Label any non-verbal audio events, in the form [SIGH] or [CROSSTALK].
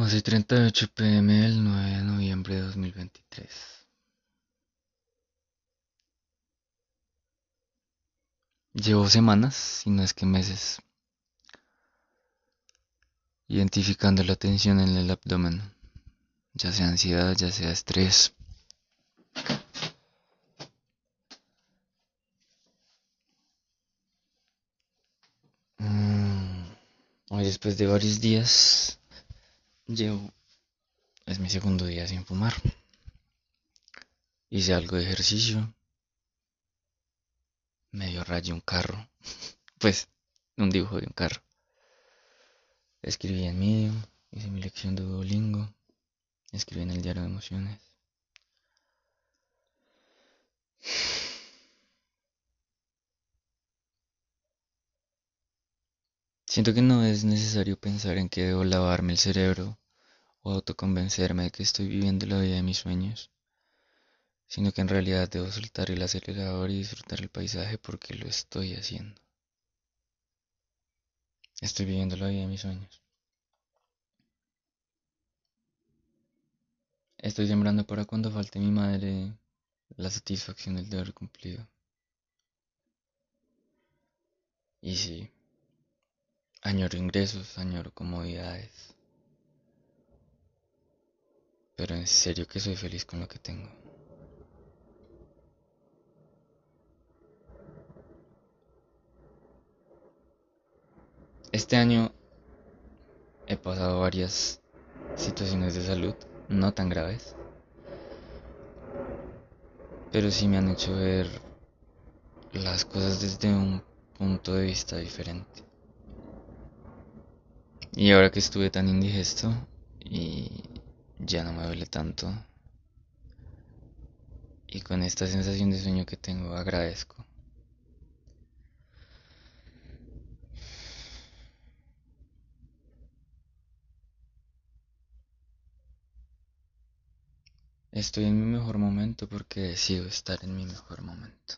11:38 pm del 9 de noviembre de 2023. Llevo semanas, si no es que meses, identificando la tensión en el abdomen, ya sea ansiedad, ya sea estrés. Mm, Hoy después de varios días llevo, es mi segundo día sin fumar. Hice algo de ejercicio, medio rayé un carro, [LAUGHS] pues un dibujo de un carro. Escribí en Medium, hice mi lección de Duolingo, escribí en el diario de emociones. [SIGHS] Siento que no es necesario pensar en que debo lavarme el cerebro o autoconvencerme de que estoy viviendo la vida de mis sueños, sino que en realidad debo soltar el acelerador y disfrutar el paisaje porque lo estoy haciendo. Estoy viviendo la vida de mis sueños. Estoy sembrando para cuando falte mi madre la satisfacción del deber cumplido. Y sí, añoro ingresos, añoro comodidades. Pero en serio que soy feliz con lo que tengo. Este año he pasado varias situaciones de salud, no tan graves, pero sí me han hecho ver las cosas desde un punto de vista diferente. Y ahora que estuve tan indigesto y ya no me duele tanto, y con esta sensación de sueño que tengo agradezco. Estoy en mi mejor momento porque decido estar en mi mejor momento.